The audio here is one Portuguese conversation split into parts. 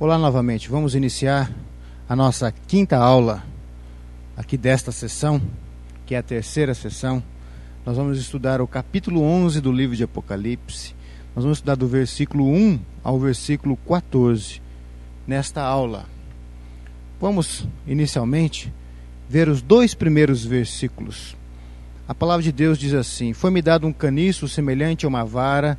Olá novamente, vamos iniciar a nossa quinta aula aqui desta sessão, que é a terceira sessão. Nós vamos estudar o capítulo 11 do livro de Apocalipse. Nós vamos estudar do versículo 1 ao versículo 14 nesta aula. Vamos inicialmente ver os dois primeiros versículos. A palavra de Deus diz assim: Foi-me dado um caniço semelhante a uma vara,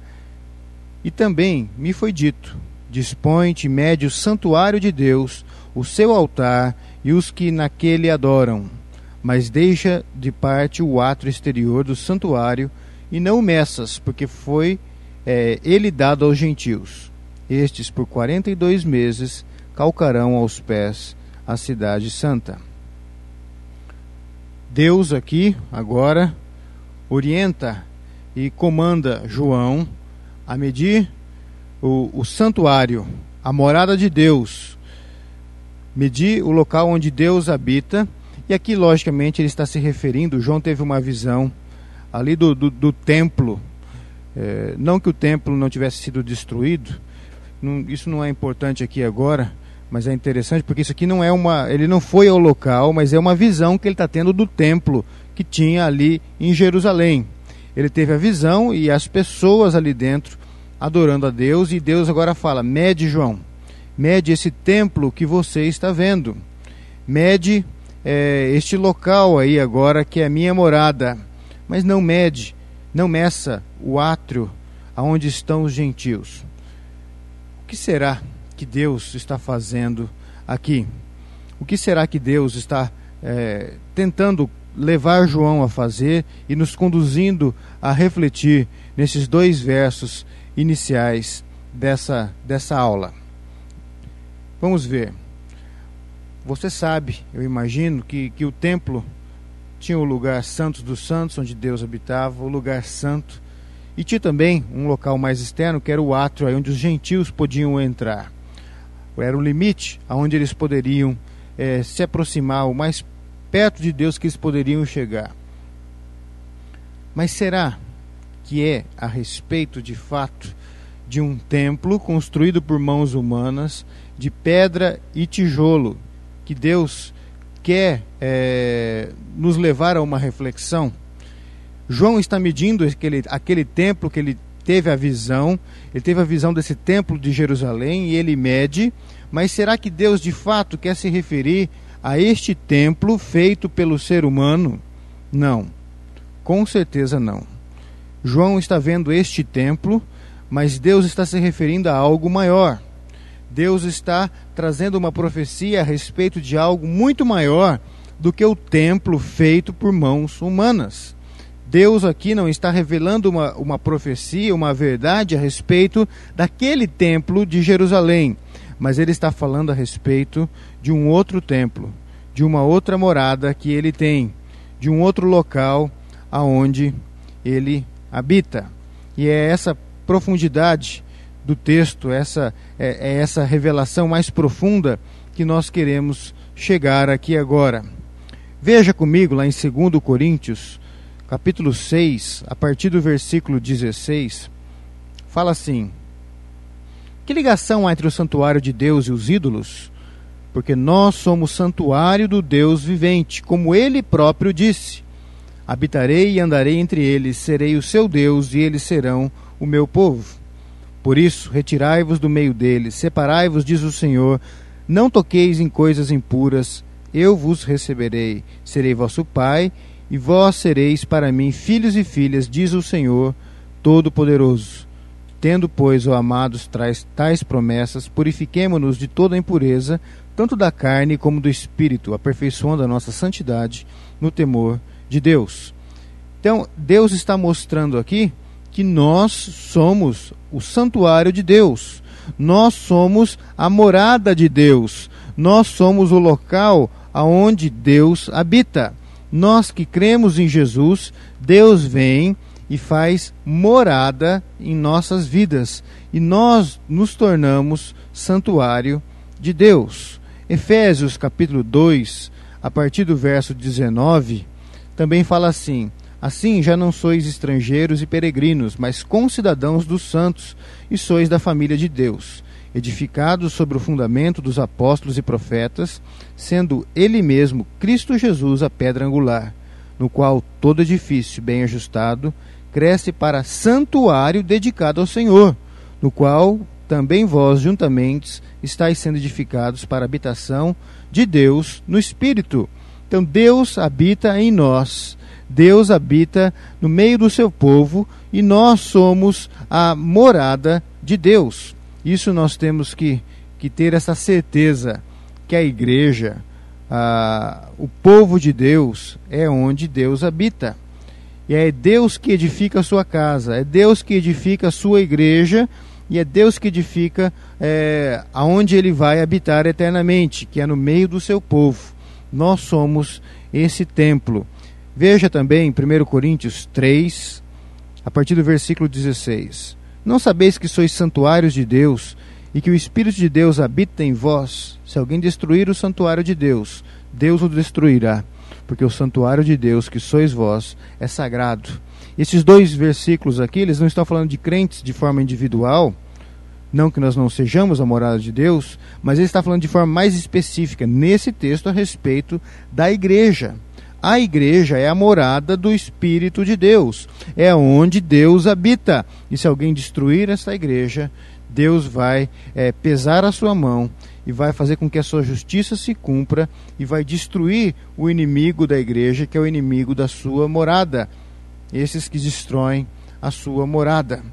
e também me foi dito: Dispõe-te, mede o santuário de Deus, o seu altar e os que naquele adoram. Mas deixa de parte o átrio exterior do santuário e não meças, porque foi é, ele dado aos gentios. Estes, por quarenta e dois meses, calcarão aos pés a cidade santa. Deus aqui, agora, orienta e comanda João a medir o, o santuário, a morada de Deus, medir o local onde Deus habita. E aqui, logicamente, ele está se referindo. João teve uma visão ali do, do, do templo. É, não que o templo não tivesse sido destruído, não, isso não é importante aqui agora, mas é interessante porque isso aqui não é uma. Ele não foi ao local, mas é uma visão que ele está tendo do templo que tinha ali em Jerusalém. Ele teve a visão e as pessoas ali dentro adorando a Deus, e Deus agora fala: mede, João, mede esse templo que você está vendo, mede é, este local aí agora que é a minha morada, mas não mede, não meça o átrio aonde estão os gentios. O que será que Deus está fazendo aqui? O que será que Deus está é, tentando levar João a fazer e nos conduzindo a refletir nesses dois versos iniciais dessa, dessa aula? Vamos ver. Você sabe, eu imagino, que, que o templo tinha o lugar santo dos santos, onde Deus habitava, o lugar santo, e tinha também um local mais externo, que era o átrio, onde os gentios podiam entrar era o limite aonde eles poderiam é, se aproximar, o mais perto de Deus que eles poderiam chegar. Mas será que é a respeito de fato de um templo construído por mãos humanas, de pedra e tijolo, que Deus quer é, nos levar a uma reflexão? João está medindo aquele, aquele templo que ele teve a visão, ele teve a visão desse templo de Jerusalém e ele mede, mas será que Deus de fato quer se referir a este templo feito pelo ser humano? Não, com certeza não. João está vendo este templo, mas Deus está se referindo a algo maior. Deus está trazendo uma profecia a respeito de algo muito maior do que o templo feito por mãos humanas. Deus aqui não está revelando uma, uma profecia, uma verdade a respeito daquele templo de Jerusalém, mas ele está falando a respeito de um outro templo, de uma outra morada que ele tem, de um outro local aonde ele habita. E é essa profundidade do texto, essa é, é essa revelação mais profunda que nós queremos chegar aqui agora. Veja comigo lá em 2 Coríntios capítulo 6, a partir do versículo 16, fala assim: Que ligação há entre o santuário de Deus e os ídolos? Porque nós somos santuário do Deus vivente, como ele próprio disse: Habitarei e andarei entre eles, serei o seu Deus e eles serão o meu povo. Por isso, retirai-vos do meio deles, separai-vos, diz o Senhor, não toqueis em coisas impuras, eu vos receberei, serei vosso pai e vós sereis para mim filhos e filhas, diz o Senhor Todo-Poderoso. Tendo, pois, ó amados, traz tais promessas, purifiquemo-nos de toda impureza, tanto da carne como do espírito, aperfeiçoando a nossa santidade no temor de Deus. Então, Deus está mostrando aqui que nós somos o santuário de Deus. Nós somos a morada de Deus. Nós somos o local aonde Deus habita. Nós que cremos em Jesus, Deus vem e faz morada em nossas vidas e nós nos tornamos santuário de Deus. Efésios capítulo 2, a partir do verso 19, também fala assim: Assim já não sois estrangeiros e peregrinos, mas concidadãos dos santos, e sois da família de Deus, edificado sobre o fundamento dos apóstolos e profetas, sendo ele mesmo Cristo Jesus a pedra angular, no qual todo edifício bem ajustado cresce para santuário dedicado ao Senhor, no qual também vós juntamente estáis sendo edificados para a habitação de Deus no Espírito. Então Deus habita em nós. Deus habita no meio do seu povo e nós somos a morada de Deus. Isso nós temos que, que ter essa certeza que a igreja, a, o povo de Deus, é onde Deus habita. E é Deus que edifica a sua casa, é Deus que edifica a sua igreja e é Deus que edifica é, aonde ele vai habitar eternamente, que é no meio do seu povo. Nós somos esse templo. Veja também 1 Coríntios 3, a partir do versículo 16. Não sabeis que sois santuários de Deus e que o Espírito de Deus habita em vós? Se alguém destruir o santuário de Deus, Deus o destruirá, porque o santuário de Deus, que sois vós, é sagrado. Esses dois versículos aqui, eles não estão falando de crentes de forma individual, não que nós não sejamos a morada de Deus, mas ele está falando de forma mais específica nesse texto a respeito da igreja. A igreja é a morada do Espírito de Deus, é onde Deus habita. E se alguém destruir essa igreja, Deus vai é, pesar a sua mão e vai fazer com que a sua justiça se cumpra e vai destruir o inimigo da igreja, que é o inimigo da sua morada. Esses que destroem a sua morada.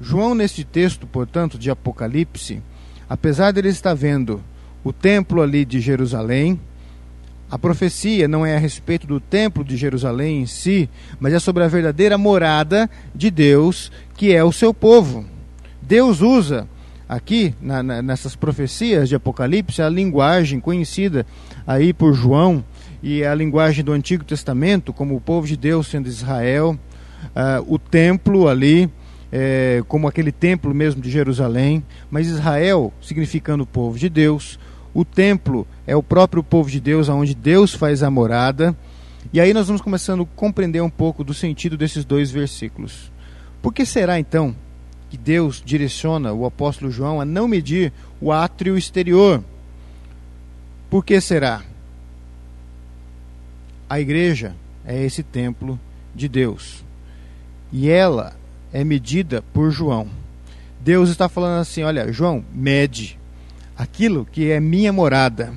João, neste texto, portanto, de Apocalipse, apesar de ele estar vendo o templo ali de Jerusalém, a profecia não é a respeito do templo de Jerusalém em si, mas é sobre a verdadeira morada de Deus, que é o seu povo. Deus usa aqui, na, na, nessas profecias de Apocalipse, a linguagem conhecida aí por João, e a linguagem do Antigo Testamento, como o povo de Deus sendo Israel, uh, o templo ali, é, como aquele templo mesmo de Jerusalém, mas Israel significando o povo de Deus, o templo é o próprio povo de Deus, aonde Deus faz a morada. E aí nós vamos começando a compreender um pouco do sentido desses dois versículos. Por que será então que Deus direciona o apóstolo João a não medir o átrio exterior? Por que será? A igreja é esse templo de Deus. E ela é medida por João. Deus está falando assim: olha, João, mede aquilo que é minha morada,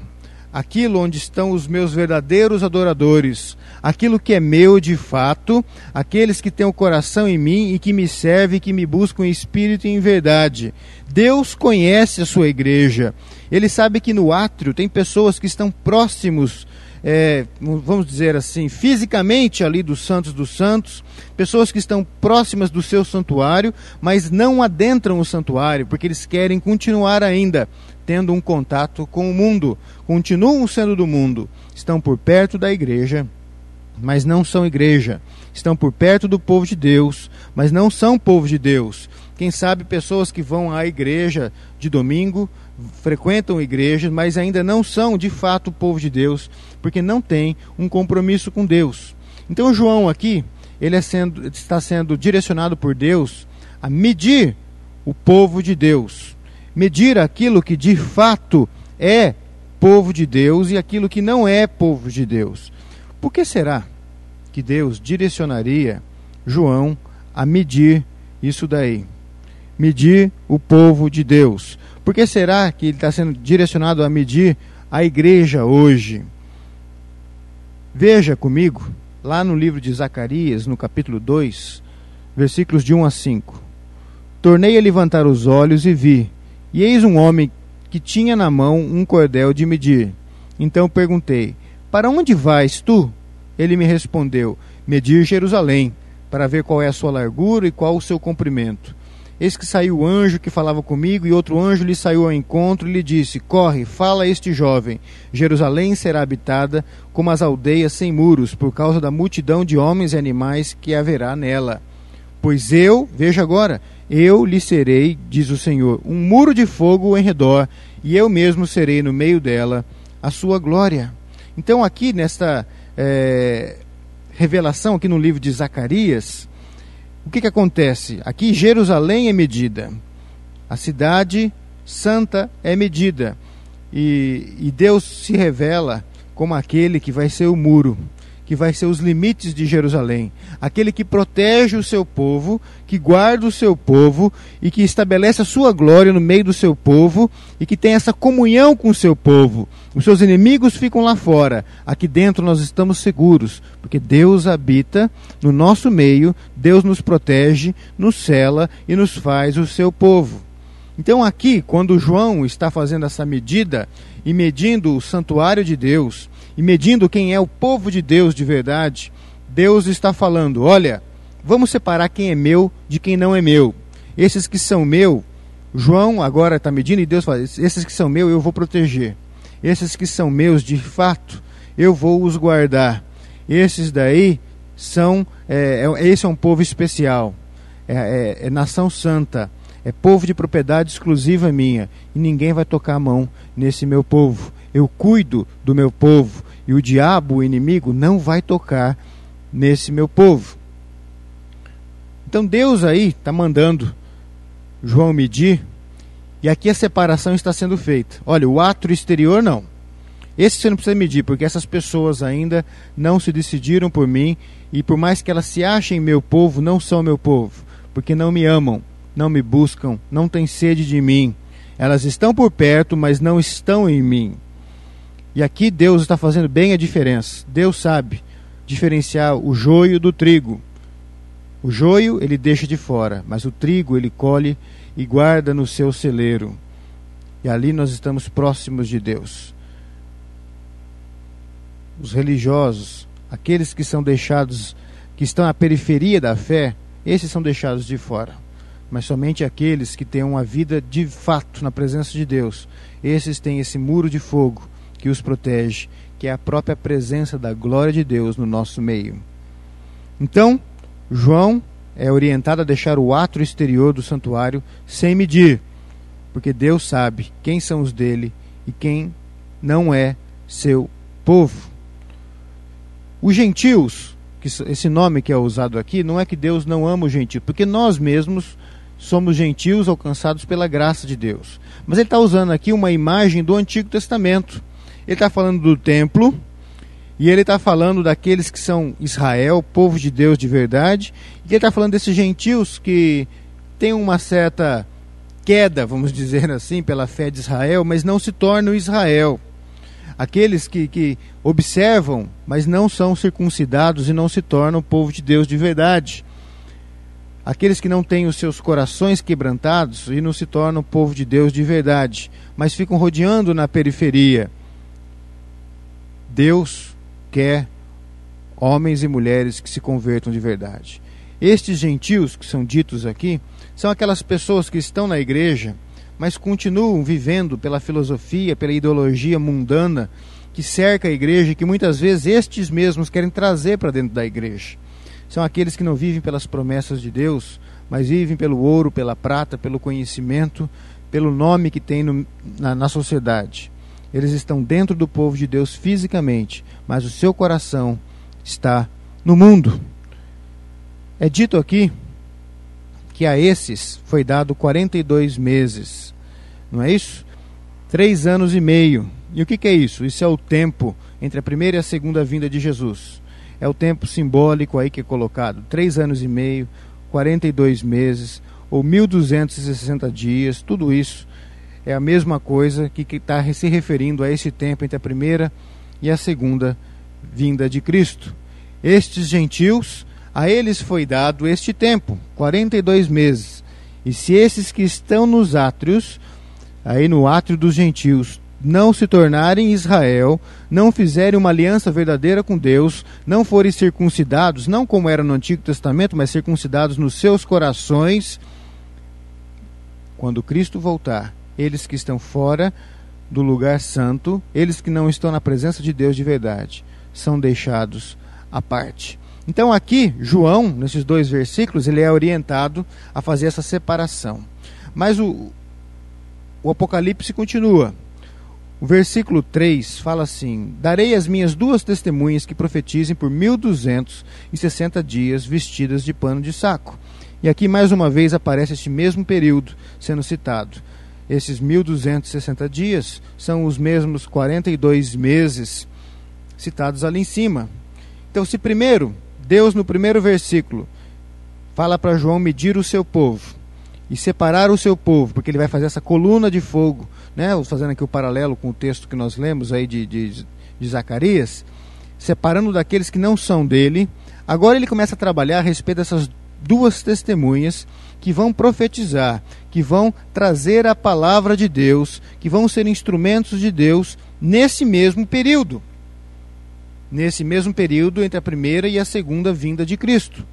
aquilo onde estão os meus verdadeiros adoradores, aquilo que é meu de fato, aqueles que têm o coração em mim e que me servem, que me buscam em espírito e em verdade. Deus conhece a sua igreja. Ele sabe que no átrio tem pessoas que estão próximos é, vamos dizer assim, fisicamente ali dos santos dos santos, pessoas que estão próximas do seu santuário, mas não adentram o santuário, porque eles querem continuar ainda tendo um contato com o mundo, continuam sendo do mundo, estão por perto da igreja, mas não são igreja, estão por perto do povo de Deus, mas não são povo de Deus. Quem sabe pessoas que vão à igreja de domingo, frequentam igrejas, mas ainda não são de fato povo de Deus, porque não têm um compromisso com Deus. Então João aqui, ele é sendo, está sendo direcionado por Deus a medir o povo de Deus medir aquilo que de fato é povo de Deus e aquilo que não é povo de Deus. Por que será que Deus direcionaria João a medir isso daí? Medir o povo de Deus. Por que será que ele está sendo direcionado a medir a igreja hoje? Veja comigo, lá no livro de Zacarias, no capítulo 2, versículos de 1 a 5. Tornei a levantar os olhos e vi, e eis um homem que tinha na mão um cordel de medir. Então perguntei: Para onde vais tu? Ele me respondeu: Medir Jerusalém, para ver qual é a sua largura e qual o seu comprimento. Eis que saiu o anjo que falava comigo, e outro anjo lhe saiu ao encontro e lhe disse: Corre, fala a este jovem: Jerusalém será habitada como as aldeias sem muros, por causa da multidão de homens e animais que haverá nela. Pois eu, veja agora, eu lhe serei, diz o Senhor, um muro de fogo em redor, e eu mesmo serei no meio dela a sua glória. Então, aqui nesta é, revelação, aqui no livro de Zacarias, o que, que acontece? Aqui Jerusalém é medida. A cidade santa é medida. E, e Deus se revela como aquele que vai ser o muro que vai ser os limites de Jerusalém, aquele que protege o seu povo, que guarda o seu povo e que estabelece a sua glória no meio do seu povo e que tem essa comunhão com o seu povo. Os seus inimigos ficam lá fora, aqui dentro nós estamos seguros, porque Deus habita no nosso meio, Deus nos protege, nos cela e nos faz o seu povo. Então, aqui, quando João está fazendo essa medida e medindo o santuário de Deus, e medindo quem é o povo de Deus de verdade, Deus está falando: olha, vamos separar quem é meu de quem não é meu. Esses que são meu, João agora está medindo e Deus fala: esses que são meu eu vou proteger. Esses que são meus de fato, eu vou os guardar. Esses daí são, é, é, esse é um povo especial, é, é, é nação santa, é povo de propriedade exclusiva minha, e ninguém vai tocar a mão nesse meu povo. Eu cuido do meu povo, e o diabo, o inimigo, não vai tocar nesse meu povo. Então Deus aí está mandando João medir, e aqui a separação está sendo feita. Olha, o ato exterior não. Esse você não precisa medir, porque essas pessoas ainda não se decidiram por mim, e por mais que elas se achem meu povo, não são meu povo, porque não me amam, não me buscam, não têm sede de mim. Elas estão por perto, mas não estão em mim. E aqui Deus está fazendo bem a diferença. Deus sabe diferenciar o joio do trigo. O joio ele deixa de fora, mas o trigo ele colhe e guarda no seu celeiro. E ali nós estamos próximos de Deus. Os religiosos, aqueles que são deixados, que estão à periferia da fé, esses são deixados de fora. Mas somente aqueles que têm uma vida de fato na presença de Deus, esses têm esse muro de fogo que os protege, que é a própria presença da glória de Deus no nosso meio. Então, João é orientado a deixar o ato exterior do santuário sem medir, porque Deus sabe quem são os dele e quem não é seu povo. Os gentios, que esse nome que é usado aqui, não é que Deus não ama os gentios, porque nós mesmos somos gentios alcançados pela graça de Deus. Mas ele está usando aqui uma imagem do Antigo Testamento. Ele está falando do templo e ele está falando daqueles que são Israel, povo de Deus de verdade. E ele está falando desses gentios que têm uma certa queda, vamos dizer assim, pela fé de Israel, mas não se tornam Israel. Aqueles que, que observam, mas não são circuncidados e não se tornam povo de Deus de verdade. Aqueles que não têm os seus corações quebrantados e não se tornam povo de Deus de verdade, mas ficam rodeando na periferia. Deus quer homens e mulheres que se convertam de verdade. Estes gentios que são ditos aqui são aquelas pessoas que estão na igreja, mas continuam vivendo pela filosofia, pela ideologia mundana que cerca a igreja e que muitas vezes estes mesmos querem trazer para dentro da igreja. São aqueles que não vivem pelas promessas de Deus, mas vivem pelo ouro, pela prata, pelo conhecimento, pelo nome que tem no, na, na sociedade. Eles estão dentro do povo de Deus fisicamente, mas o seu coração está no mundo. É dito aqui que a esses foi dado 42 meses, não é isso? Três anos e meio. E o que, que é isso? Isso é o tempo entre a primeira e a segunda vinda de Jesus. É o tempo simbólico aí que é colocado. Três anos e meio, 42 meses, ou 1260 dias, tudo isso é a mesma coisa que está se referindo a esse tempo entre a primeira e a segunda vinda de Cristo. Estes gentios, a eles foi dado este tempo, 42 meses. E se esses que estão nos átrios, aí no átrio dos gentios, não se tornarem Israel, não fizerem uma aliança verdadeira com Deus, não forem circuncidados, não como era no Antigo Testamento, mas circuncidados nos seus corações, quando Cristo voltar, eles que estão fora do lugar santo, eles que não estão na presença de Deus de verdade, são deixados à parte. Então aqui, João, nesses dois versículos, ele é orientado a fazer essa separação. Mas o, o Apocalipse continua. O versículo 3 fala assim: Darei as minhas duas testemunhas que profetizem por mil duzentos e sessenta dias vestidas de pano de saco. E aqui mais uma vez aparece este mesmo período sendo citado esses 1260 dias são os mesmos 42 meses citados ali em cima. Então, se primeiro, Deus no primeiro versículo fala para João medir o seu povo e separar o seu povo, porque ele vai fazer essa coluna de fogo, né? fazendo aqui o paralelo com o texto que nós lemos aí de, de, de Zacarias, separando daqueles que não são dele. Agora ele começa a trabalhar a respeito dessas duas testemunhas que vão profetizar, que vão trazer a palavra de Deus, que vão ser instrumentos de Deus nesse mesmo período. Nesse mesmo período entre a primeira e a segunda vinda de Cristo.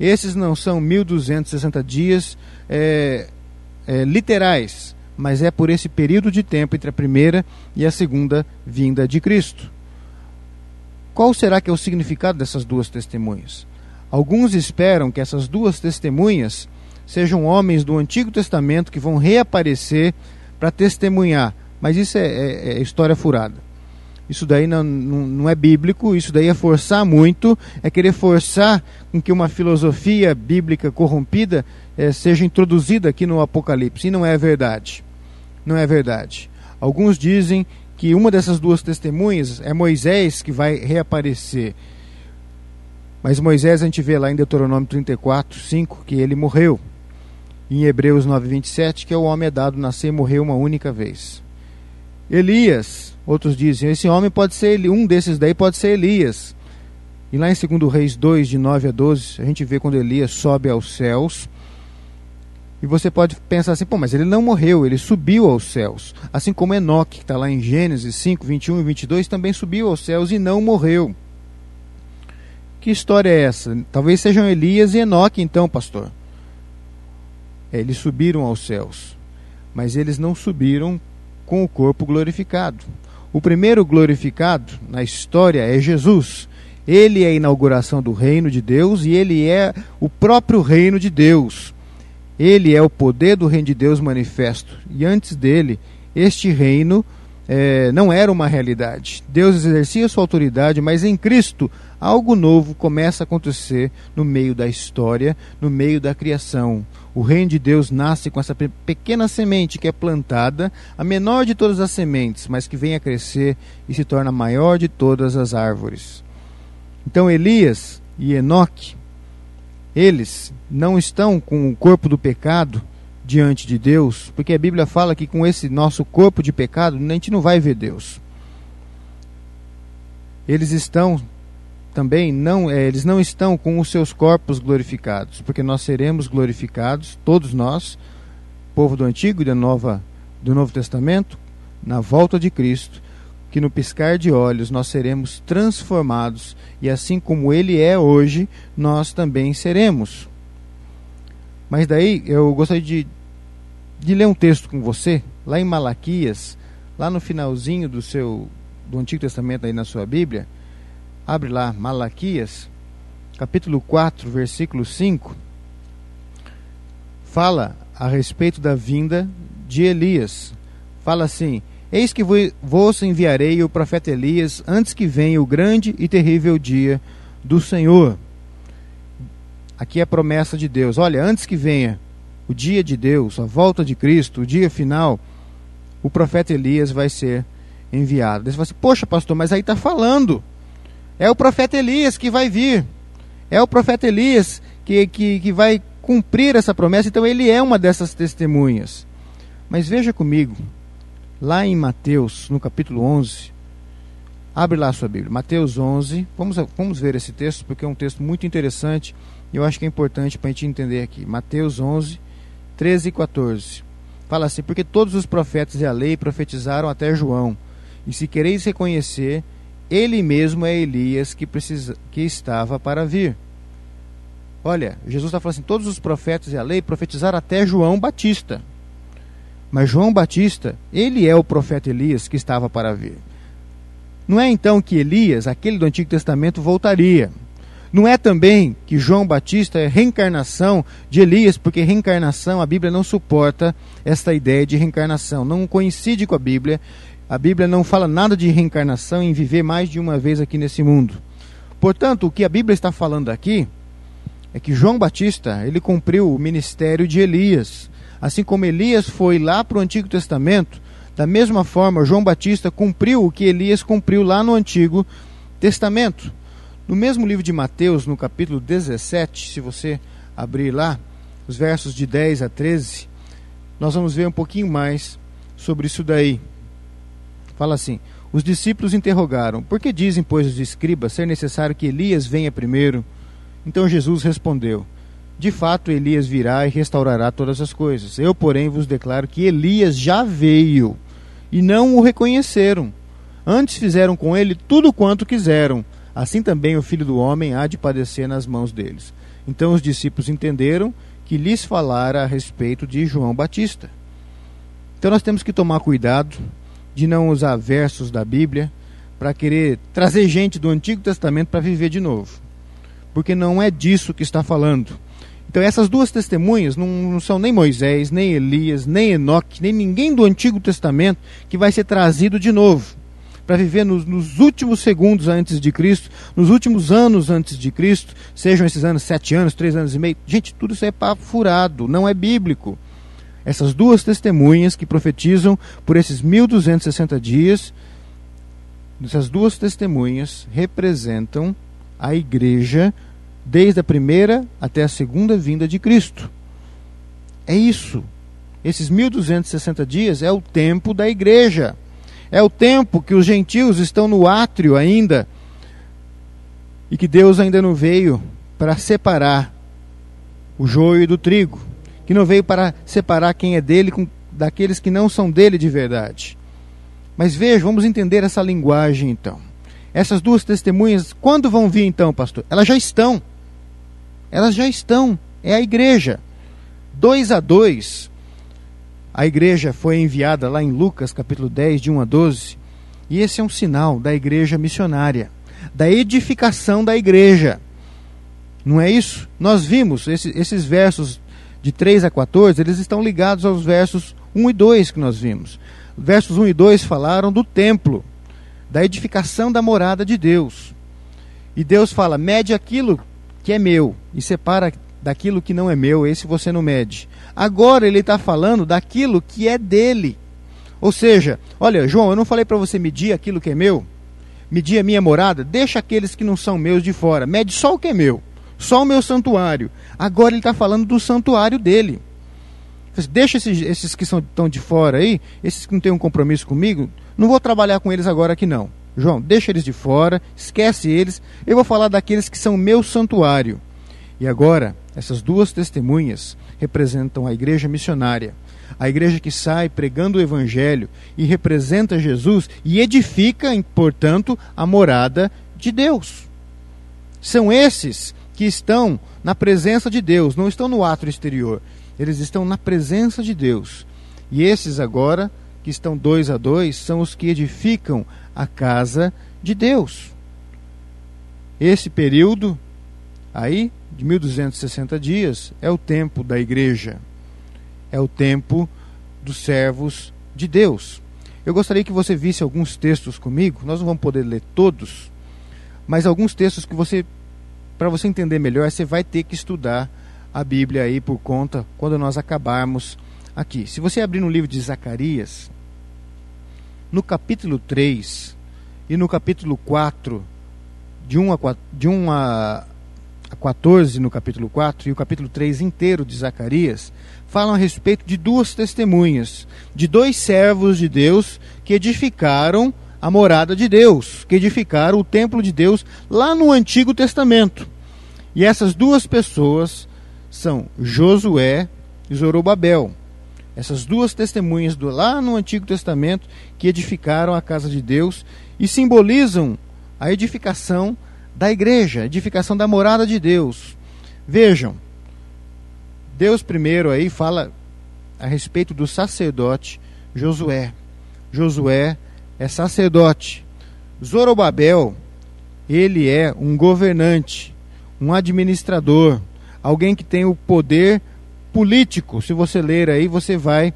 Esses não são 1260 dias é, é, literais, mas é por esse período de tempo entre a primeira e a segunda vinda de Cristo. Qual será que é o significado dessas duas testemunhas? Alguns esperam que essas duas testemunhas sejam homens do Antigo Testamento que vão reaparecer para testemunhar. Mas isso é, é, é, história furada. Isso daí não, não, não, é bíblico, isso daí é forçar muito, é querer forçar com que uma filosofia bíblica corrompida é, seja introduzida aqui no Apocalipse. E não é verdade. Não é verdade. Alguns dizem que uma dessas duas testemunhas é Moisés que vai reaparecer. Mas Moisés a gente vê lá em Deuteronômio 34, 5, que ele morreu em Hebreus 9:27, que é o homem é dado nascer e morrer uma única vez. Elias, outros dizem, esse homem pode ser um desses daí pode ser Elias. E lá em 2 Reis 2, de 9 a 12, a gente vê quando Elias sobe aos céus. E você pode pensar assim, pô, mas ele não morreu, ele subiu aos céus. Assim como Enoque, que está lá em Gênesis 5, 21 e 22, também subiu aos céus e não morreu. Que história é essa? Talvez sejam Elias e Enoque, então, pastor. Eles subiram aos céus, mas eles não subiram com o corpo glorificado. O primeiro glorificado na história é Jesus. Ele é a inauguração do reino de Deus e ele é o próprio reino de Deus. Ele é o poder do reino de Deus manifesto. E antes dele, este reino é, não era uma realidade. Deus exercia sua autoridade, mas em Cristo algo novo começa a acontecer no meio da história, no meio da criação. O reino de Deus nasce com essa pequena semente que é plantada, a menor de todas as sementes, mas que vem a crescer e se torna a maior de todas as árvores. Então Elias e Enoque, eles não estão com o corpo do pecado diante de Deus, porque a Bíblia fala que com esse nosso corpo de pecado a gente não vai ver Deus. Eles estão também não, é, eles não estão com os seus corpos glorificados, porque nós seremos glorificados, todos nós, povo do Antigo e da Nova, do Novo Testamento, na volta de Cristo, que no piscar de olhos nós seremos transformados e assim como ele é hoje, nós também seremos. Mas daí eu gostaria de, de ler um texto com você, lá em Malaquias, lá no finalzinho do seu do Antigo Testamento aí na sua Bíblia, Abre lá, Malaquias, capítulo 4, versículo 5. Fala a respeito da vinda de Elias. Fala assim: Eis que vos enviarei o profeta Elias antes que venha o grande e terrível dia do Senhor. Aqui é a promessa de Deus. Olha, antes que venha o dia de Deus, a volta de Cristo, o dia final, o profeta Elias vai ser enviado. Você fala assim, poxa, pastor, mas aí está falando é o profeta Elias que vai vir. É o profeta Elias que, que, que vai cumprir essa promessa. Então ele é uma dessas testemunhas. Mas veja comigo, lá em Mateus, no capítulo 11, abre lá a sua Bíblia, Mateus 11, vamos, vamos ver esse texto, porque é um texto muito interessante e eu acho que é importante para a gente entender aqui. Mateus 11, 13 e 14. Fala assim: Porque todos os profetas e a lei profetizaram até João, e se quereis reconhecer, ele mesmo é Elias que, precisa, que estava para vir. Olha, Jesus está falando assim: todos os profetas e a lei profetizaram até João Batista. Mas João Batista, ele é o profeta Elias que estava para vir. Não é então que Elias, aquele do Antigo Testamento, voltaria. Não é também que João Batista é reencarnação de Elias, porque reencarnação, a Bíblia não suporta esta ideia de reencarnação. Não coincide com a Bíblia a Bíblia não fala nada de reencarnação em viver mais de uma vez aqui nesse mundo. Portanto, o que a Bíblia está falando aqui é que João Batista, ele cumpriu o ministério de Elias. Assim como Elias foi lá para o Antigo Testamento, da mesma forma João Batista cumpriu o que Elias cumpriu lá no Antigo Testamento. No mesmo livro de Mateus, no capítulo 17, se você abrir lá, os versos de 10 a 13, nós vamos ver um pouquinho mais sobre isso daí. Fala assim: Os discípulos interrogaram: Por que dizem, pois, os escribas ser necessário que Elias venha primeiro? Então Jesus respondeu: De fato, Elias virá e restaurará todas as coisas. Eu, porém, vos declaro que Elias já veio e não o reconheceram. Antes fizeram com ele tudo quanto quiseram. Assim também o filho do homem há de padecer nas mãos deles. Então os discípulos entenderam que lhes falara a respeito de João Batista. Então nós temos que tomar cuidado de não usar versos da Bíblia para querer trazer gente do Antigo Testamento para viver de novo. Porque não é disso que está falando. Então essas duas testemunhas não, não, são nem Moisés, nem Elias, nem Enoque, nem ninguém do Antigo Testamento que vai ser trazido de novo para viver nos, nos, últimos segundos antes de Cristo, nos últimos anos antes de Cristo, sejam esses anos sete anos, três anos e meio. Gente, tudo isso é papo furado, não é bíblico. Essas duas testemunhas que profetizam por esses 1260 dias, essas duas testemunhas representam a igreja desde a primeira até a segunda vinda de Cristo. É isso. Esses 1260 dias é o tempo da igreja. É o tempo que os gentios estão no átrio ainda e que Deus ainda não veio para separar o joio do trigo, que não veio para separar quem é dele com, daqueles que não são dele de verdade. Mas veja, vamos entender essa linguagem então. Essas duas testemunhas, quando vão vir então, pastor? Elas já estão. Elas já estão. É a igreja. Dois a dois, a igreja foi enviada lá em Lucas, capítulo 10, de 1 a 12, e esse é um sinal da igreja missionária, da edificação da igreja. Não é isso? Nós vimos esse, esses versos de 3 a 14, eles estão ligados aos versos 1 e 2 que nós vimos. Versos 1 e 2 falaram do templo, da edificação da morada de Deus. E Deus fala: mede aquilo que é meu e separa daquilo que não é meu, esse você não mede. Agora ele está falando daquilo que é dele. Ou seja, olha, João, eu não falei para você medir aquilo que é meu? Medir a minha morada? Deixa aqueles que não são meus de fora. Mede só o que é meu. Só o meu santuário. Agora ele está falando do santuário dele. Deixa esses, esses que estão de fora aí, esses que não têm um compromisso comigo, não vou trabalhar com eles agora aqui não. João, deixa eles de fora, esquece eles. Eu vou falar daqueles que são meu santuário. E agora, essas duas testemunhas representam a igreja missionária, a igreja que sai pregando o evangelho e representa Jesus e edifica, portanto, a morada de Deus. São esses que estão na presença de Deus, não estão no ato exterior, eles estão na presença de Deus. E esses agora, que estão dois a dois, são os que edificam a casa de Deus. Esse período aí de 1260 dias é o tempo da igreja, é o tempo dos servos de Deus. Eu gostaria que você visse alguns textos comigo, nós não vamos poder ler todos, mas alguns textos que você, para você entender melhor, você vai ter que estudar a Bíblia aí por conta quando nós acabarmos aqui. Se você abrir no livro de Zacarias, no capítulo 3 e no capítulo 4, de 1 a, 4, de 1 a, 14 no capítulo 4 e o capítulo 3 inteiro de Zacarias falam a respeito de duas testemunhas, de dois servos de Deus que edificaram a morada de Deus, que edificaram o templo de Deus lá no Antigo Testamento. E essas duas pessoas são Josué e Zorobabel. Essas duas testemunhas do lá no Antigo Testamento que edificaram a casa de Deus e simbolizam a edificação da igreja, edificação da morada de Deus. Vejam, Deus primeiro aí fala a respeito do sacerdote Josué. Josué é sacerdote. Zorobabel, ele é um governante, um administrador, alguém que tem o poder político. Se você ler aí, você vai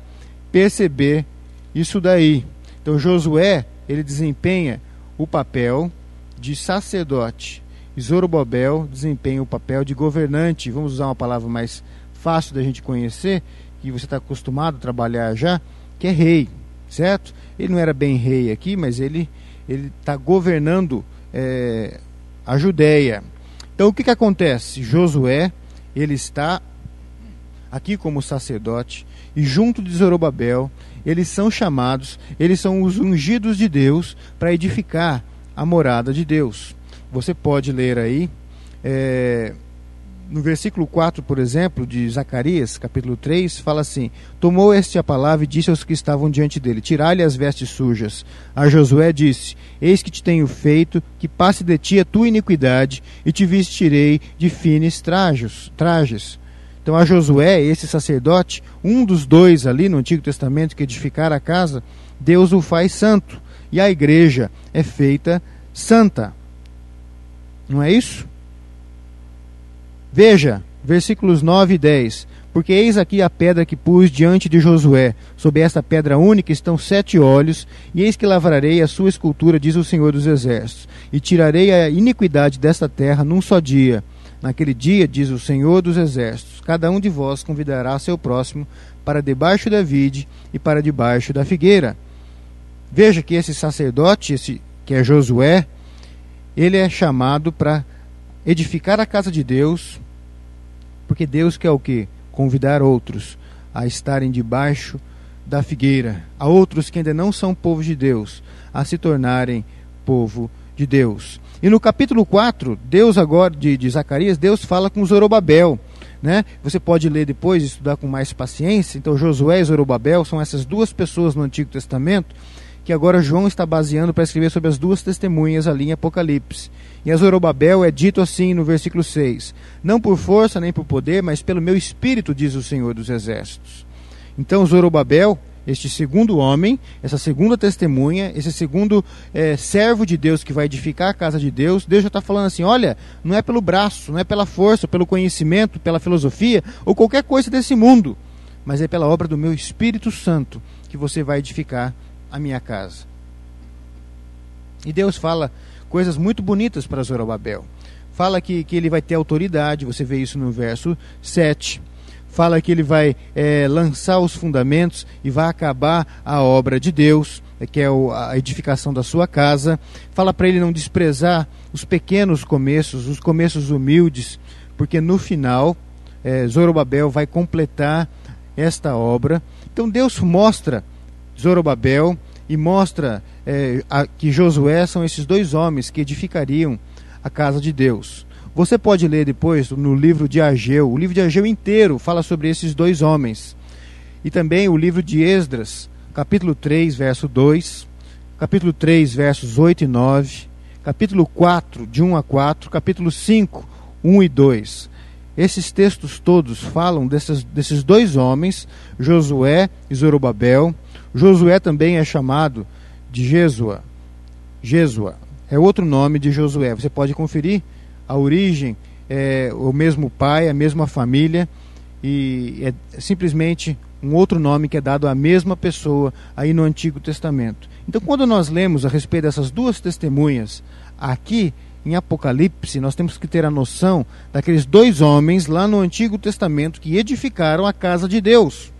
perceber isso daí. Então Josué, ele desempenha o papel de sacerdote. E Zorobabel desempenha o papel de governante, vamos usar uma palavra mais fácil da gente conhecer, que você está acostumado a trabalhar já, que é rei, certo? Ele não era bem rei aqui, mas ele ele está governando é, a Judéia. Então o que, que acontece? Josué ele está aqui como sacerdote e junto de Zorobabel eles são chamados, eles são os ungidos de Deus para edificar a morada de Deus. Você pode ler aí, é, no versículo 4, por exemplo, de Zacarias, capítulo 3, fala assim: Tomou este a palavra e disse aos que estavam diante dele: Tirai-lhe as vestes sujas. A Josué disse: Eis que te tenho feito que passe de ti a tua iniquidade, e te vestirei de finos trajes. trajes. Então, a Josué, esse sacerdote, um dos dois ali no Antigo Testamento que edificara a casa, Deus o faz santo. E a igreja é feita santa. Não é isso? Veja, versículos 9 e 10. Porque eis aqui a pedra que pus diante de Josué. Sob esta pedra única estão sete olhos, e eis que lavrarei a sua escultura, diz o Senhor dos Exércitos, e tirarei a iniquidade desta terra num só dia. Naquele dia, diz o Senhor dos Exércitos, cada um de vós convidará seu próximo para debaixo da vide e para debaixo da figueira. Veja que esse sacerdote, esse que é Josué, ele é chamado para edificar a casa de Deus, porque Deus quer o que? Convidar outros a estarem debaixo da figueira, a outros que ainda não são povo de Deus, a se tornarem povo de Deus. E no capítulo 4, Deus agora de, de Zacarias, Deus fala com Zorobabel. Né? Você pode ler depois estudar com mais paciência. Então, Josué e Zorobabel são essas duas pessoas no Antigo Testamento que agora João está baseando para escrever sobre as duas testemunhas ali em Apocalipse. E a Zorobabel é dito assim no versículo 6: Não por força nem por poder, mas pelo meu espírito, diz o Senhor dos Exércitos. Então, Zorobabel, este segundo homem, essa segunda testemunha, esse segundo é, servo de Deus que vai edificar a casa de Deus, Deus já está falando assim: olha, não é pelo braço, não é pela força, pelo conhecimento, pela filosofia ou qualquer coisa desse mundo, mas é pela obra do meu Espírito Santo que você vai edificar a minha casa. E Deus fala coisas muito bonitas para Zorobabel. Fala que, que ele vai ter autoridade, você vê isso no verso 7. Fala que ele vai é, lançar os fundamentos e vai acabar a obra de Deus, que é a edificação da sua casa. Fala para ele não desprezar os pequenos começos, os começos humildes, porque no final é, Zorobabel vai completar esta obra. Então Deus mostra Zorobabel e mostra é, a, que Josué são esses dois homens que edificariam a casa de Deus. Você pode ler depois no livro de Ageu, o livro de Ageu inteiro fala sobre esses dois homens. E também o livro de Esdras, capítulo 3, verso 2, capítulo 3, versos 8 e 9, capítulo 4, de 1 a 4, capítulo 5, 1 e 2. Esses textos todos falam desses, desses dois homens, Josué e Zorobabel, Josué também é chamado de Jesua. Jesua é outro nome de Josué. Você pode conferir a origem, é o mesmo pai, a mesma família e é simplesmente um outro nome que é dado à mesma pessoa aí no Antigo Testamento. Então, quando nós lemos a respeito dessas duas testemunhas aqui em Apocalipse, nós temos que ter a noção daqueles dois homens lá no Antigo Testamento que edificaram a casa de Deus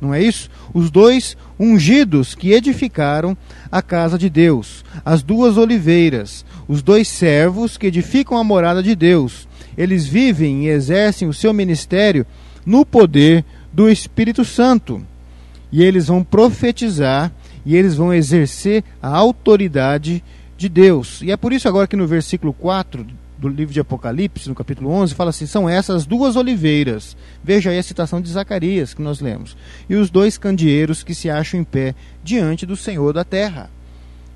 não é isso? Os dois ungidos que edificaram a casa de Deus, as duas oliveiras, os dois servos que edificam a morada de Deus. Eles vivem e exercem o seu ministério no poder do Espírito Santo. E eles vão profetizar e eles vão exercer a autoridade de Deus. E é por isso agora que no versículo 4 do livro de Apocalipse, no capítulo 11, fala assim: são essas duas oliveiras. Veja aí a citação de Zacarias que nós lemos. E os dois candeeiros que se acham em pé diante do Senhor da terra.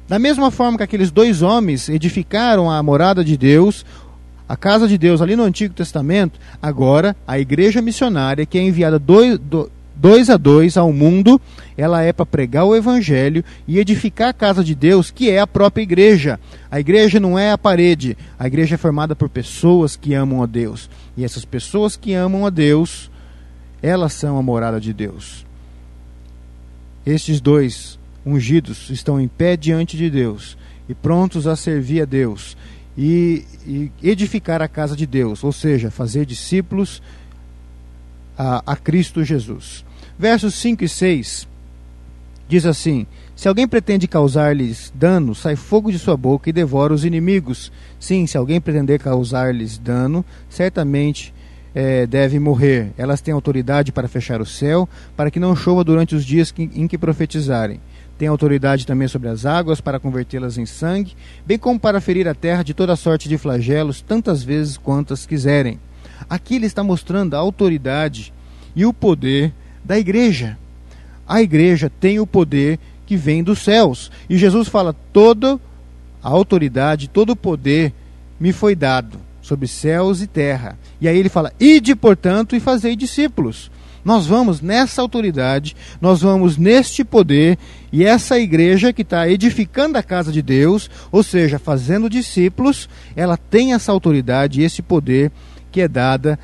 Da mesma forma que aqueles dois homens edificaram a morada de Deus, a casa de Deus ali no Antigo Testamento, agora a igreja missionária que é enviada dois, do, dois a dois ao mundo, ela é para pregar o evangelho e edificar a casa de Deus, que é a própria igreja. A igreja não é a parede, a igreja é formada por pessoas que amam a Deus. E essas pessoas que amam a Deus, elas são a morada de Deus. Estes dois ungidos estão em pé diante de Deus e prontos a servir a Deus e, e edificar a casa de Deus, ou seja, fazer discípulos a, a Cristo Jesus. Versos 5 e 6 diz assim: Se alguém pretende causar-lhes dano, sai fogo de sua boca e devora os inimigos. Sim, se alguém pretender causar-lhes dano, certamente é, deve morrer. Elas têm autoridade para fechar o céu, para que não chova durante os dias que, em que profetizarem. Tem autoridade também sobre as águas para convertê-las em sangue, bem como para ferir a terra de toda sorte de flagelos, tantas vezes quantas quiserem. Aqui ele está mostrando a autoridade e o poder da igreja. A igreja tem o poder que vem dos céus. E Jesus fala: toda a autoridade, todo o poder me foi dado sobre céus e terra. E aí ele fala: ide, portanto, e fazei discípulos. Nós vamos nessa autoridade, nós vamos neste poder, e essa igreja que está edificando a casa de Deus, ou seja, fazendo discípulos, ela tem essa autoridade e esse poder que é dada,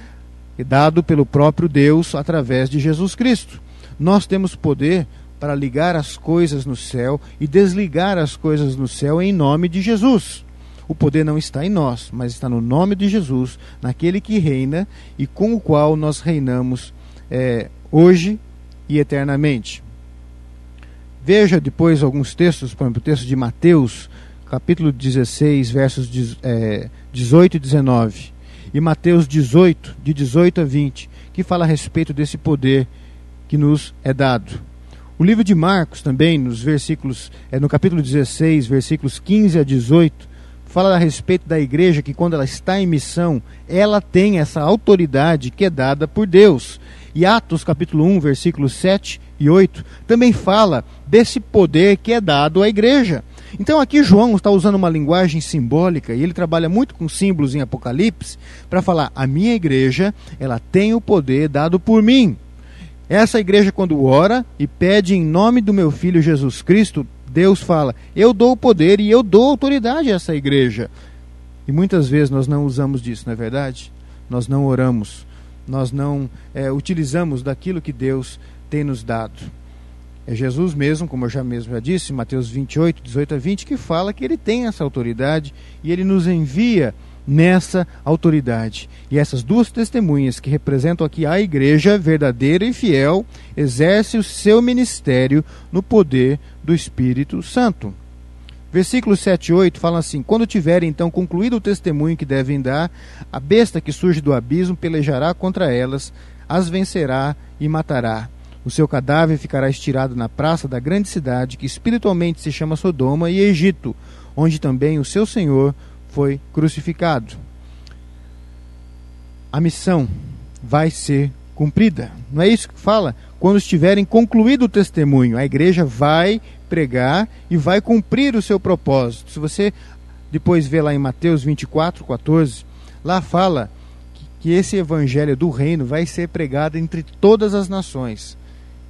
dado pelo próprio Deus através de Jesus Cristo. Nós temos poder para ligar as coisas no céu e desligar as coisas no céu em nome de Jesus. O poder não está em nós, mas está no nome de Jesus, naquele que reina e com o qual nós reinamos é, hoje e eternamente. Veja depois alguns textos, por exemplo, o texto de Mateus, capítulo 16, versos 18 e 19, e Mateus 18, de 18 a 20, que fala a respeito desse poder que nos é dado. O livro de Marcos também, nos versículos, é, no capítulo 16, versículos 15 a 18, fala a respeito da igreja que quando ela está em missão, ela tem essa autoridade que é dada por Deus. E Atos capítulo 1, versículos 7 e 8 também fala desse poder que é dado à igreja. Então aqui João está usando uma linguagem simbólica e ele trabalha muito com símbolos em Apocalipse para falar: a minha igreja, ela tem o poder dado por mim. Essa igreja quando ora e pede em nome do meu filho Jesus Cristo, Deus fala: Eu dou o poder e eu dou autoridade a essa igreja. E muitas vezes nós não usamos disso, não é verdade? Nós não oramos, nós não é, utilizamos daquilo que Deus tem nos dado. É Jesus mesmo, como eu já mesmo já disse, Mateus 28, 18 a 20, que fala que ele tem essa autoridade e ele nos envia nessa autoridade. E essas duas testemunhas que representam aqui a igreja verdadeira e fiel, exerce o seu ministério no poder do Espírito Santo. Versículos 7 e 8 falam assim: Quando tiverem então concluído o testemunho que devem dar, a besta que surge do abismo pelejará contra elas, as vencerá e matará. O seu cadáver ficará estirado na praça da grande cidade, que espiritualmente se chama Sodoma e Egito, onde também o seu Senhor foi crucificado. A missão vai ser cumprida. Não é isso que fala? Quando estiverem concluído o testemunho, a igreja vai pregar e vai cumprir o seu propósito. Se você depois vê lá em Mateus 24, 14, lá fala que, esse evangelho do reino vai ser pregado entre todas as nações.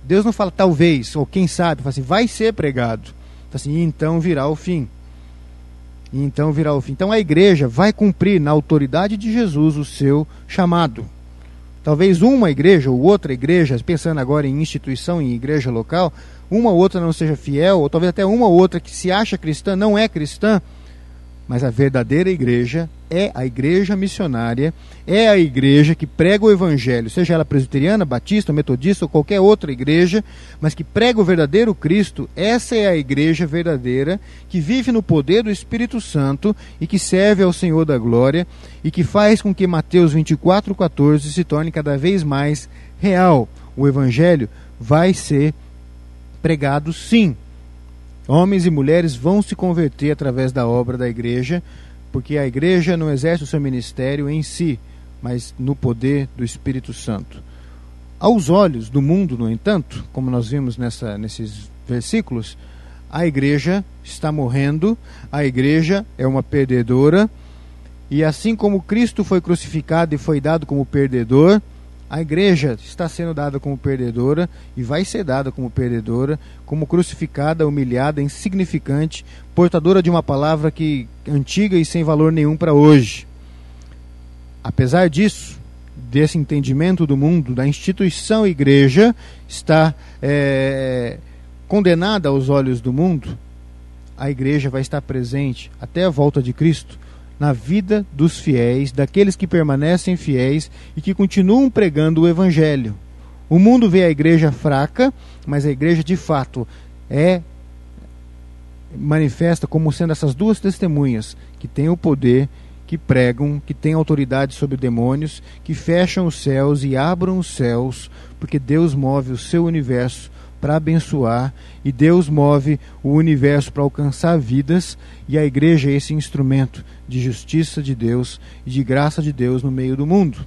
Deus não fala talvez, ou quem sabe, fala assim, vai ser pregado. Fala assim, e então virá o fim e então virá o fim. Então a igreja vai cumprir na autoridade de Jesus o seu chamado. Talvez uma igreja ou outra igreja, pensando agora em instituição, em igreja local, uma ou outra não seja fiel, ou talvez até uma ou outra que se acha cristã não é cristã, mas a verdadeira igreja é a igreja missionária, é a igreja que prega o evangelho, seja ela presbiteriana, batista, metodista ou qualquer outra igreja, mas que prega o verdadeiro Cristo. Essa é a igreja verdadeira que vive no poder do Espírito Santo e que serve ao Senhor da glória e que faz com que Mateus 24:14 se torne cada vez mais real. O evangelho vai ser pregado sim Homens e mulheres vão se converter através da obra da igreja, porque a igreja não exerce o seu ministério em si, mas no poder do Espírito Santo. Aos olhos do mundo, no entanto, como nós vimos nessa, nesses versículos, a igreja está morrendo, a igreja é uma perdedora, e assim como Cristo foi crucificado e foi dado como perdedor, a igreja está sendo dada como perdedora e vai ser dada como perdedora, como crucificada, humilhada, insignificante, portadora de uma palavra que antiga e sem valor nenhum para hoje. Apesar disso, desse entendimento do mundo, da instituição igreja, está é, condenada aos olhos do mundo, a igreja vai estar presente até a volta de Cristo na vida dos fiéis, daqueles que permanecem fiéis e que continuam pregando o Evangelho. O mundo vê a igreja fraca, mas a igreja de fato é manifesta como sendo essas duas testemunhas que têm o poder, que pregam, que têm autoridade sobre demônios, que fecham os céus e abram os céus, porque Deus move o seu universo para abençoar e Deus move o universo para alcançar vidas e a igreja é esse instrumento de justiça de Deus e de graça de Deus no meio do mundo.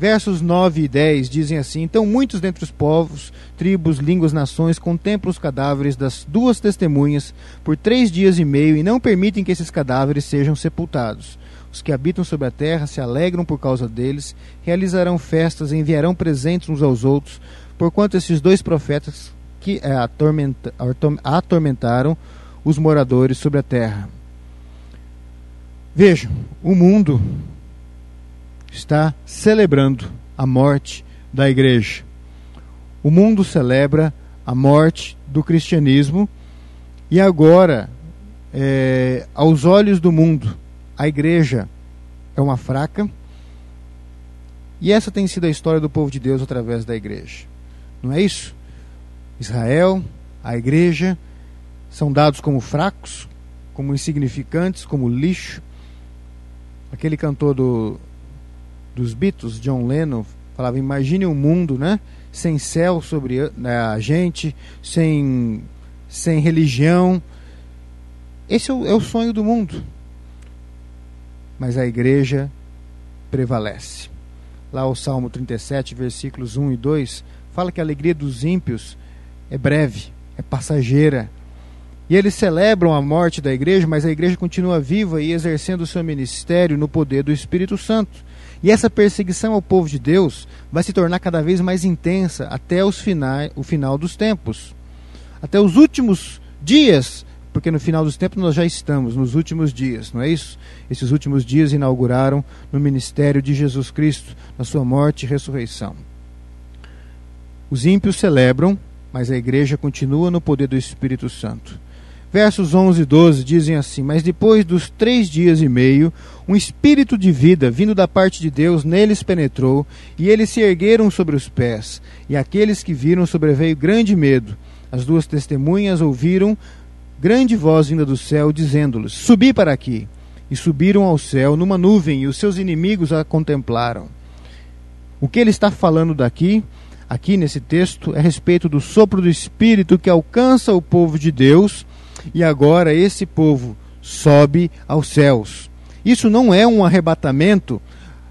Versos 9 e 10 dizem assim: Então muitos dentre os povos, tribos, línguas, nações contemplam os cadáveres das duas testemunhas por três dias e meio e não permitem que esses cadáveres sejam sepultados. Os que habitam sobre a terra se alegram por causa deles, realizarão festas e enviarão presentes uns aos outros, porquanto esses dois profetas que é, atormenta, atormentaram os moradores sobre a terra. Vejam, o mundo está celebrando a morte da igreja. O mundo celebra a morte do cristianismo e agora, é, aos olhos do mundo, a igreja é uma fraca. E essa tem sido a história do povo de Deus através da igreja. Não é isso? Israel, a igreja, são dados como fracos, como insignificantes, como lixo. Aquele cantor do, dos Beatles, John Lennon, falava: imagine um mundo, né? Sem céu sobre né, a gente, sem, sem religião. Esse é o, é o sonho do mundo. Mas a igreja prevalece. Lá o Salmo 37, versículos 1 e 2, fala que a alegria dos ímpios é breve, é passageira. E eles celebram a morte da igreja, mas a igreja continua viva e exercendo o seu ministério no poder do Espírito Santo. E essa perseguição ao povo de Deus vai se tornar cada vez mais intensa até os o final dos tempos. Até os últimos dias, porque no final dos tempos nós já estamos nos últimos dias, não é isso? Esses últimos dias inauguraram no ministério de Jesus Cristo, na sua morte e ressurreição. Os ímpios celebram mas a igreja continua no poder do Espírito Santo. Versos 11 e 12 dizem assim: Mas depois dos três dias e meio, um espírito de vida vindo da parte de Deus neles penetrou, e eles se ergueram sobre os pés. E aqueles que viram sobreveio grande medo. As duas testemunhas ouviram grande voz vinda do céu, dizendo-lhes: Subi para aqui. E subiram ao céu numa nuvem, e os seus inimigos a contemplaram. O que ele está falando daqui aqui nesse texto é a respeito do sopro do Espírito que alcança o povo de Deus e agora esse povo sobe aos céus. Isso não é um arrebatamento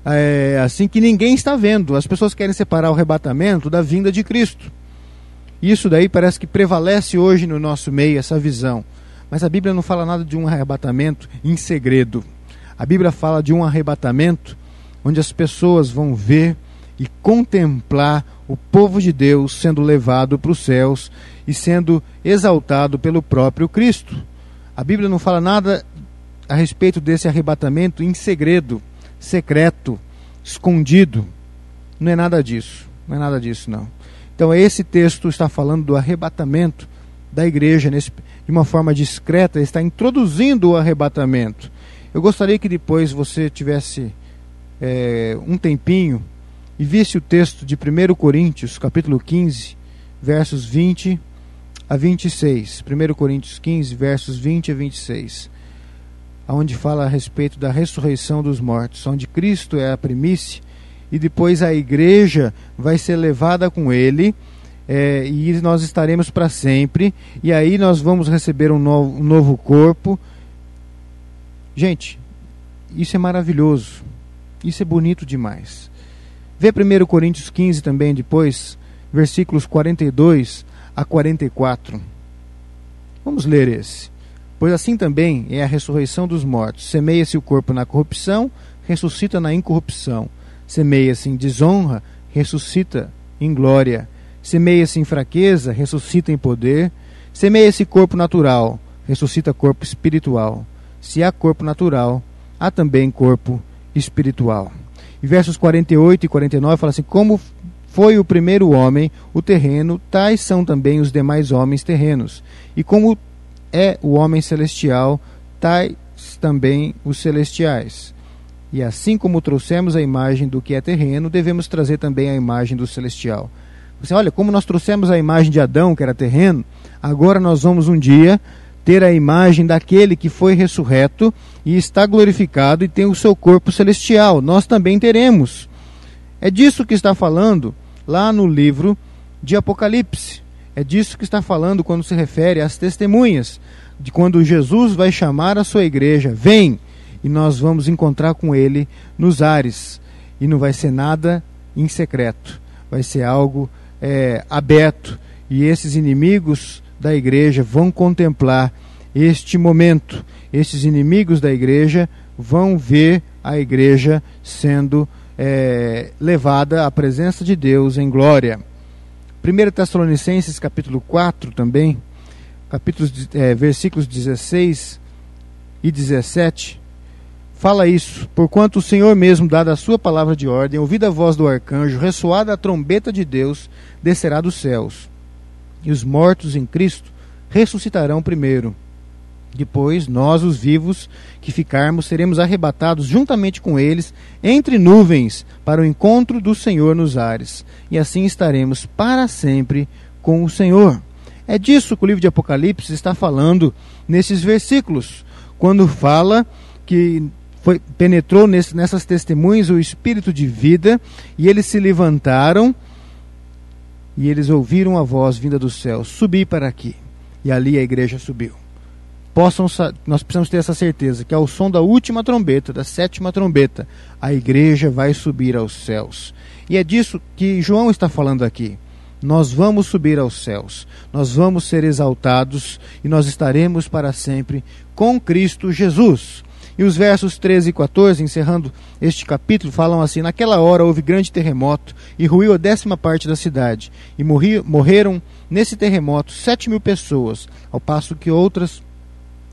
é, assim que ninguém está vendo. As pessoas querem separar o arrebatamento da vinda de Cristo. Isso daí parece que prevalece hoje no nosso meio, essa visão. Mas a Bíblia não fala nada de um arrebatamento em segredo. A Bíblia fala de um arrebatamento onde as pessoas vão ver e contemplar o povo de Deus sendo levado para os céus e sendo exaltado pelo próprio Cristo. A Bíblia não fala nada a respeito desse arrebatamento em segredo, secreto, escondido. Não é nada disso. Não é nada disso, não. Então, esse texto está falando do arrebatamento da igreja nesse, de uma forma discreta, está introduzindo o arrebatamento. Eu gostaria que depois você tivesse é, um tempinho e visse o texto de 1 Coríntios, capítulo 15, versos 20 a 26. 1 Coríntios 15, versos 20 a 26. Onde fala a respeito da ressurreição dos mortos, onde Cristo é a primícia e depois a igreja vai ser levada com ele. É, e nós estaremos para sempre, e aí nós vamos receber um novo, um novo corpo. Gente, isso é maravilhoso, isso é bonito demais. Vê 1 Coríntios 15 também depois, versículos 42 a 44. Vamos ler esse. Pois assim também é a ressurreição dos mortos. Semeia-se o corpo na corrupção, ressuscita na incorrupção. Semeia-se em desonra, ressuscita em glória. Semeia-se em fraqueza, ressuscita em poder. Semeia-se corpo natural, ressuscita corpo espiritual. Se há corpo natural, há também corpo espiritual. E versos 48 e 49 fala assim: Como foi o primeiro homem, o terreno, tais são também os demais homens terrenos. E como é o homem celestial, tais também os celestiais. E assim como trouxemos a imagem do que é terreno, devemos trazer também a imagem do celestial. Você olha, como nós trouxemos a imagem de Adão, que era terreno, agora nós vamos um dia ter a imagem daquele que foi ressurreto e está glorificado e tem o seu corpo celestial. Nós também teremos. É disso que está falando lá no livro de Apocalipse. É disso que está falando quando se refere às testemunhas, de quando Jesus vai chamar a sua igreja, vem, e nós vamos encontrar com ele nos ares. E não vai ser nada em secreto, vai ser algo é, aberto. E esses inimigos da igreja vão contemplar este momento. Esses inimigos da igreja vão ver a igreja sendo é, levada à presença de Deus em glória. 1 Tessalonicenses capítulo 4 também, capítulos, é, versículos 16 e 17, fala isso, porquanto o Senhor mesmo, dada a sua palavra de ordem, ouvida a voz do arcanjo, ressoada a trombeta de Deus, descerá dos céus, e os mortos em Cristo ressuscitarão primeiro. Depois, nós, os vivos, que ficarmos, seremos arrebatados juntamente com eles entre nuvens para o encontro do Senhor nos ares, e assim estaremos para sempre com o Senhor. É disso que o livro de Apocalipse está falando nesses versículos, quando fala que foi, penetrou nesse, nessas testemunhas o espírito de vida, e eles se levantaram e eles ouviram a voz vinda do céu: Subi para aqui. E ali a igreja subiu possam nós precisamos ter essa certeza que ao som da última trombeta, da sétima trombeta, a igreja vai subir aos céus. E é disso que João está falando aqui. Nós vamos subir aos céus, nós vamos ser exaltados e nós estaremos para sempre com Cristo Jesus. E os versos 13 e 14, encerrando este capítulo, falam assim: Naquela hora houve grande terremoto e ruiu a décima parte da cidade, e morri, morreram nesse terremoto sete mil pessoas, ao passo que outras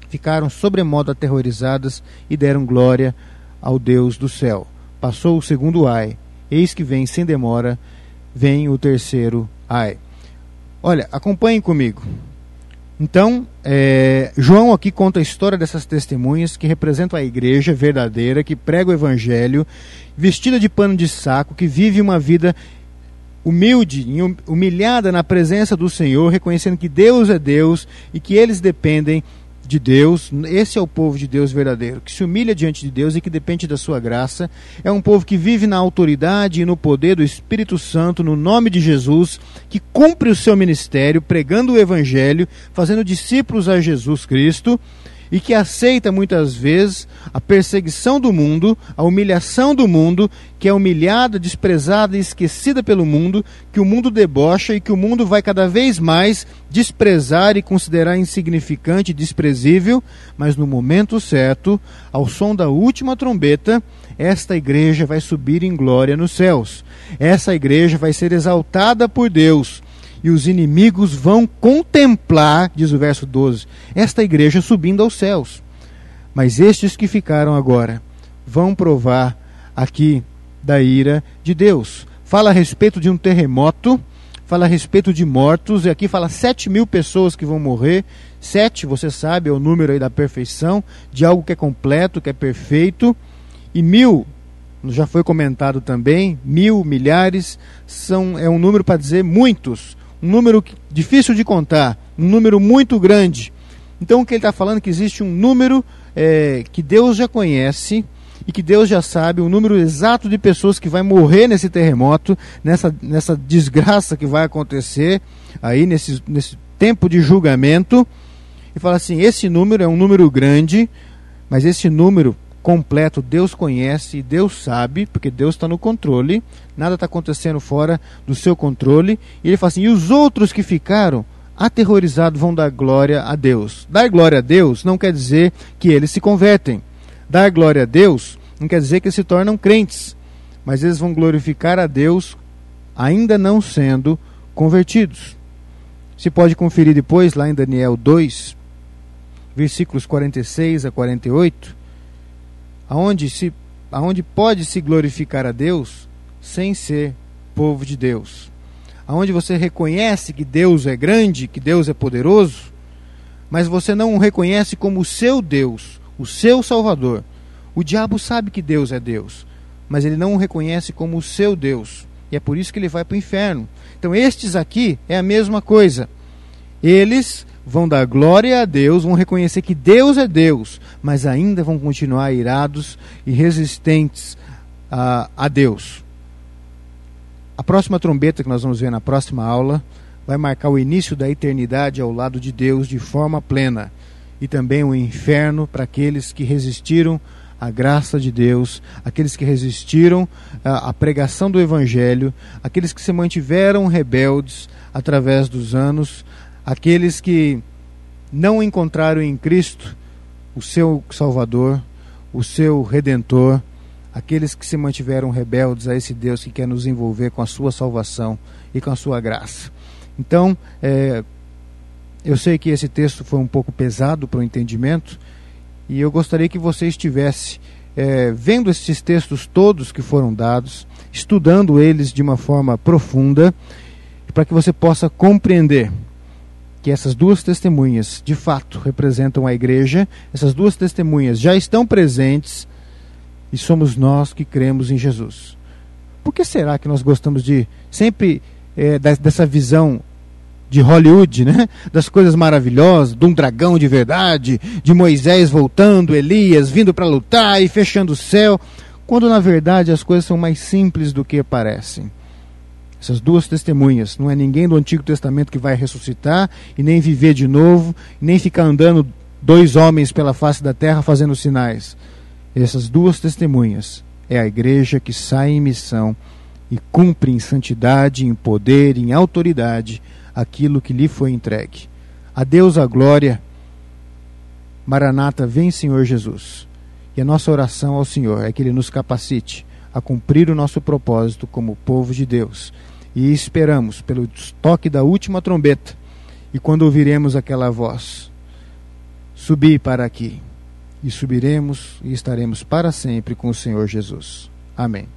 ficaram sobremodo aterrorizadas e deram glória ao Deus do céu. Passou o segundo ai, eis que vem sem demora, vem o terceiro ai. Olha, acompanhem comigo. Então, é, João aqui conta a história dessas testemunhas que representam a igreja verdadeira, que prega o evangelho, vestida de pano de saco, que vive uma vida humilde, humilhada na presença do Senhor, reconhecendo que Deus é Deus e que eles dependem de Deus, esse é o povo de Deus verdadeiro, que se humilha diante de Deus e que depende da sua graça. É um povo que vive na autoridade e no poder do Espírito Santo, no nome de Jesus, que cumpre o seu ministério pregando o evangelho, fazendo discípulos a Jesus Cristo e que aceita muitas vezes a perseguição do mundo, a humilhação do mundo, que é humilhada, desprezada e esquecida pelo mundo, que o mundo debocha e que o mundo vai cada vez mais desprezar e considerar insignificante e desprezível, mas no momento certo, ao som da última trombeta, esta igreja vai subir em glória nos céus. Essa igreja vai ser exaltada por Deus e os inimigos vão contemplar, diz o verso 12, esta igreja subindo aos céus. Mas estes que ficaram agora vão provar aqui da ira de Deus. Fala a respeito de um terremoto, fala a respeito de mortos, e aqui fala sete mil pessoas que vão morrer. Sete, você sabe, é o número aí da perfeição, de algo que é completo, que é perfeito. E mil, já foi comentado também, mil, milhares, são, é um número para dizer muitos número difícil de contar, um número muito grande. Então o que ele está falando é que existe um número é, que Deus já conhece e que Deus já sabe o número exato de pessoas que vai morrer nesse terremoto, nessa, nessa desgraça que vai acontecer aí nesse, nesse tempo de julgamento. E fala assim: esse número é um número grande, mas esse número completo, Deus conhece, Deus sabe, porque Deus está no controle, nada está acontecendo fora do seu controle. E ele fala assim: e os outros que ficaram aterrorizados vão dar glória a Deus. Dar glória a Deus não quer dizer que eles se convertem. Dar glória a Deus não quer dizer que eles se tornam crentes, mas eles vão glorificar a Deus ainda não sendo convertidos. Se pode conferir depois lá em Daniel 2, versículos 46 a 48 aonde, se, aonde pode se glorificar a Deus sem ser povo de Deus. Aonde você reconhece que Deus é grande, que Deus é poderoso, mas você não o reconhece como o seu Deus, o seu Salvador. O diabo sabe que Deus é Deus, mas ele não o reconhece como o seu Deus. E é por isso que ele vai para o inferno. Então, estes aqui é a mesma coisa. Eles vão dar glória a Deus, vão reconhecer que Deus é Deus, mas ainda vão continuar irados e resistentes a, a Deus. A próxima trombeta que nós vamos ver na próxima aula vai marcar o início da eternidade ao lado de Deus de forma plena e também o inferno para aqueles que resistiram à graça de Deus, aqueles que resistiram à, à pregação do Evangelho, aqueles que se mantiveram rebeldes através dos anos, aqueles que não encontraram em Cristo o seu Salvador, o seu Redentor, aqueles que se mantiveram rebeldes a esse Deus que quer nos envolver com a sua salvação e com a sua graça. Então, é, eu sei que esse texto foi um pouco pesado para o entendimento e eu gostaria que você estivesse é, vendo esses textos todos que foram dados, estudando eles de uma forma profunda, para que você possa compreender que essas duas testemunhas de fato representam a igreja, essas duas testemunhas já estão presentes e somos nós que cremos em Jesus. Por que será que nós gostamos de sempre é, dessa visão de Hollywood, né? Das coisas maravilhosas, de um dragão de verdade, de Moisés voltando, Elias vindo para lutar e fechando o céu, quando na verdade as coisas são mais simples do que parecem. Essas duas testemunhas, não é ninguém do Antigo Testamento que vai ressuscitar e nem viver de novo, nem ficar andando dois homens pela face da terra fazendo sinais. Essas duas testemunhas é a igreja que sai em missão e cumpre em santidade, em poder, em autoridade aquilo que lhe foi entregue. A Deus a glória. Maranata, vem Senhor Jesus. E a nossa oração ao Senhor é que Ele nos capacite a cumprir o nosso propósito como povo de Deus. E esperamos pelo toque da última trombeta. E quando ouviremos aquela voz, subi para aqui. E subiremos e estaremos para sempre com o Senhor Jesus. Amém.